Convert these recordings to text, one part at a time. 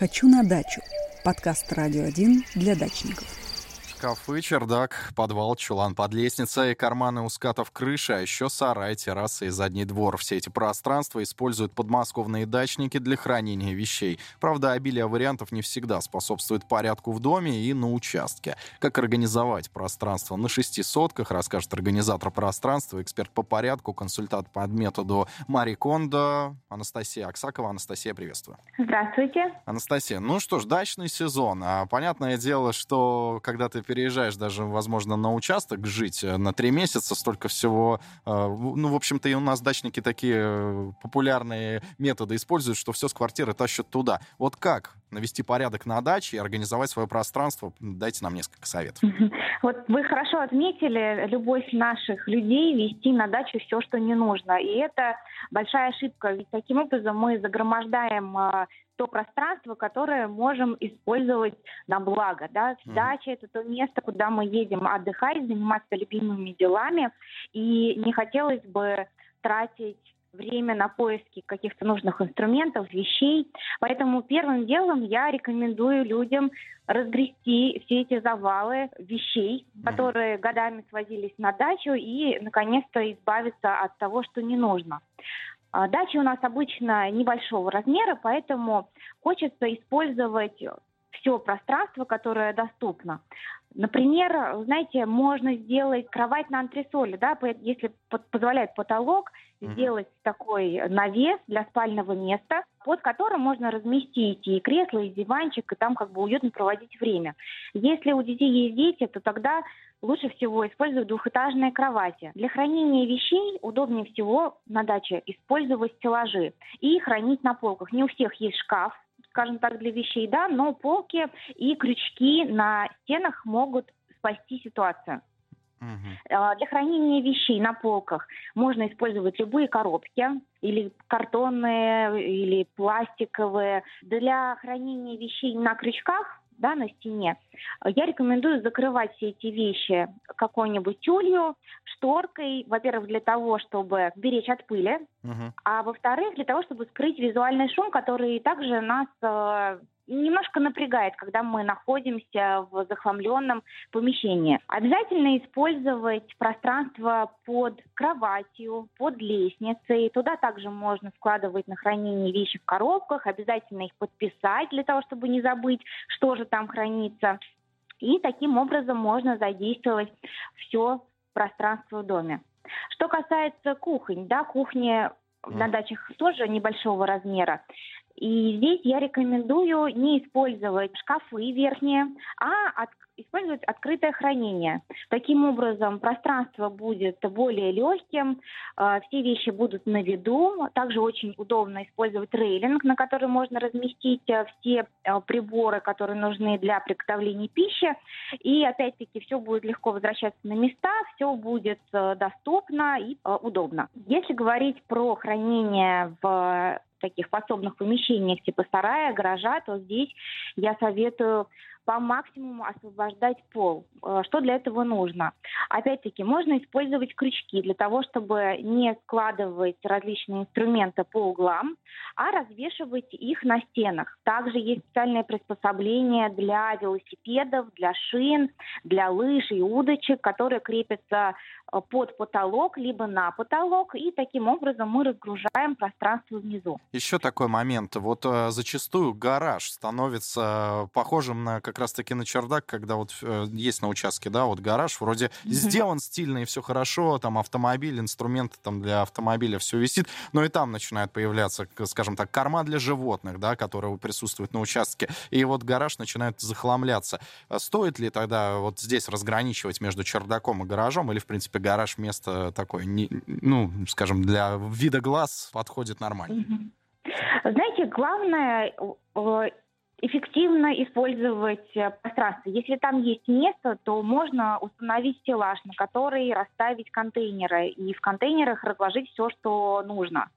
«Хочу на дачу» – подкаст «Радио 1» для дачников. Шкафы, чердак, подвал, чулан под лестницей, карманы у скатов крыши, а еще сарай, террасы и задний двор. Все эти пространства используют подмосковные дачники для хранения вещей. Правда, обилие вариантов не всегда способствует порядку в доме и на участке. Как организовать пространство на шести сотках, расскажет организатор пространства, эксперт по порядку, консультант по методу Мари Кондо, Анастасия Аксакова. Анастасия, приветствую. Здравствуйте. Анастасия, ну что ж, дачный сезон. А понятное дело, что когда ты переезжаешь даже, возможно, на участок жить э, на три месяца, столько всего... Э, ну, в общем-то, и у нас дачники такие э, популярные методы используют, что все с квартиры тащат туда. Вот как навести порядок на даче и организовать свое пространство? Дайте нам несколько советов. Вот вы хорошо отметили любовь наших людей вести на дачу все, что не нужно. И это большая ошибка, ведь таким образом мы загромождаем то пространство, которое можем использовать на благо. Да? Дача — это то место, куда мы едем отдыхать, заниматься любимыми делами. И не хотелось бы тратить время на поиски каких-то нужных инструментов, вещей. Поэтому первым делом я рекомендую людям разгрести все эти завалы вещей, которые годами свозились на дачу, и, наконец-то, избавиться от того, что не нужно. А, дача у нас обычно небольшого размера, поэтому хочется использовать все пространство, которое доступно. Например, знаете, можно сделать кровать на антресоле, да, если позволяет потолок, mm-hmm. сделать такой навес для спального места, под которым можно разместить и кресло, и диванчик, и там как бы уютно проводить время. Если у детей есть дети, то тогда лучше всего использовать двухэтажные кровати. Для хранения вещей удобнее всего на даче использовать стеллажи и хранить на полках. Не у всех есть шкаф, скажем так, для вещей, да, но полки и крючки на стенах могут спасти ситуацию. Uh-huh. Для хранения вещей на полках можно использовать любые коробки, или картонные, или пластиковые. Для хранения вещей на крючках да, на стене, я рекомендую закрывать все эти вещи какой-нибудь тюлью, шторкой, во-первых, для того, чтобы беречь от пыли, а во-вторых, для того, чтобы скрыть визуальный шум, который также нас э, немножко напрягает, когда мы находимся в захламленном помещении. Обязательно использовать пространство под кроватью, под лестницей. Туда также можно складывать на хранение вещи в коробках. Обязательно их подписать для того, чтобы не забыть, что же там хранится. И таким образом можно задействовать все пространство в доме. Что касается кухонь, да, кухни на дачах тоже небольшого размера. И здесь я рекомендую не использовать шкафы верхние, а от, использовать открытое хранение. Таким образом, пространство будет более легким, э, все вещи будут на виду. Также очень удобно использовать рейлинг, на который можно разместить э, все э, приборы, которые нужны для приготовления пищи. И опять-таки все будет легко возвращаться на места, все будет доступно и удобно. Если говорить про хранение в таких подсобных помещениях типа сарая, гаража, то здесь я советую по максимуму освобождать пол. Э, что для этого нужно? Опять-таки, можно использовать крючки для того, чтобы не складывать различные инструменты по углам, а развешивать их на стенах. Также есть специальные приспособления для велосипедов, для шин, для лыж и удочек, которые крепятся э, под потолок, либо на потолок, и таким образом мы разгружаем пространство внизу. Еще такой момент. Вот э, зачастую гараж становится похожим на как раз-таки на чердак, когда вот э, есть на участке, да, вот гараж, вроде mm-hmm. сделан стильно и все хорошо, там автомобиль, инструменты там для автомобиля, все висит, но и там начинает появляться, скажем так, корма для животных, да, которые присутствуют на участке, и вот гараж начинает захламляться. А стоит ли тогда вот здесь разграничивать между чердаком и гаражом, или, в принципе, гараж место такое, не, ну, скажем, для вида глаз подходит нормально? Знаете, главное э, эффективно использовать э, пространство. Если там есть место, то можно установить стеллаж, на который расставить контейнеры, и в контейнерах разложить все, что нужно.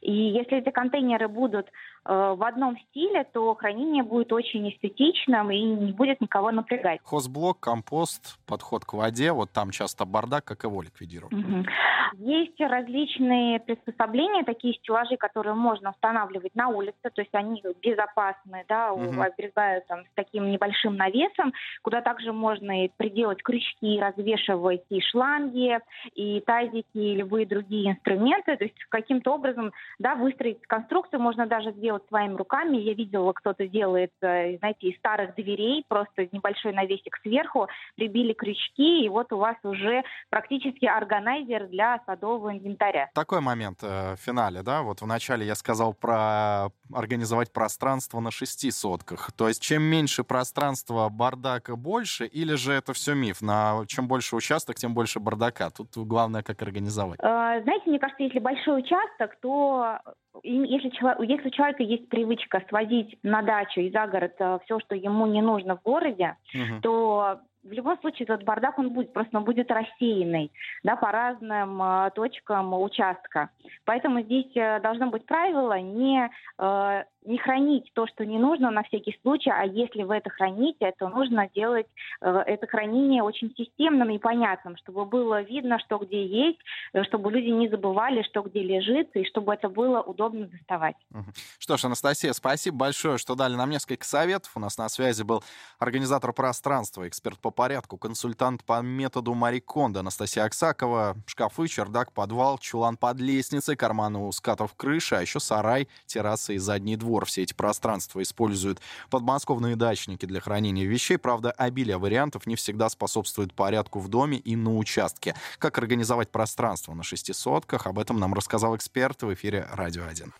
И если эти контейнеры будут э, в одном стиле, то хранение будет очень эстетичным и не будет никого напрягать. Хозблок, компост, подход к воде, вот там часто бардак, как его ликвидировать? Угу. Есть различные приспособления, такие стеллажи, которые можно устанавливать на улице, то есть они безопасны, да, угу. оберегают там с таким небольшим навесом, куда также можно и приделать крючки, развешивать и шланги, и тазики, и любые другие инструменты, то есть каким-то образом, да, выстроить конструкцию можно даже сделать своими руками. Я видела, кто-то делает, э, знаете, из старых дверей просто небольшой навесик сверху, прибили крючки, и вот у вас уже практически органайзер для садового инвентаря. Такой момент э, в финале, да, вот вначале я сказал про организовать пространство на шести сотках. То есть чем меньше пространства, бардака больше, или же это все миф? На чем больше участок, тем больше бардака. Тут главное, как организовать. Э, знаете, мне кажется, если большой участок, то если, если у человека есть привычка свозить на дачу и за город э, все, что ему не нужно в городе, угу. то в любом случае этот бардак он будет, просто он будет рассеянный, да, по разным э, точкам участка. Поэтому здесь э, должно быть правило не э, не хранить то, что не нужно на всякий случай, а если вы это храните, то нужно делать э, это хранение очень системным и понятным, чтобы было видно, что где есть, э, чтобы люди не забывали, что где лежит, и чтобы это было удобно доставать. Что ж, Анастасия, спасибо большое, что дали нам несколько советов. У нас на связи был организатор пространства, эксперт по порядку, консультант по методу Мари Кондо Анастасия Аксакова. Шкафы, чердак, подвал, чулан под лестницей, карманы у скатов крыши, а еще сарай, терраса и задний двор двор. Все эти пространства используют подмосковные дачники для хранения вещей. Правда, обилие вариантов не всегда способствует порядку в доме и на участке. Как организовать пространство на шестисотках, об этом нам рассказал эксперт в эфире «Радио 1».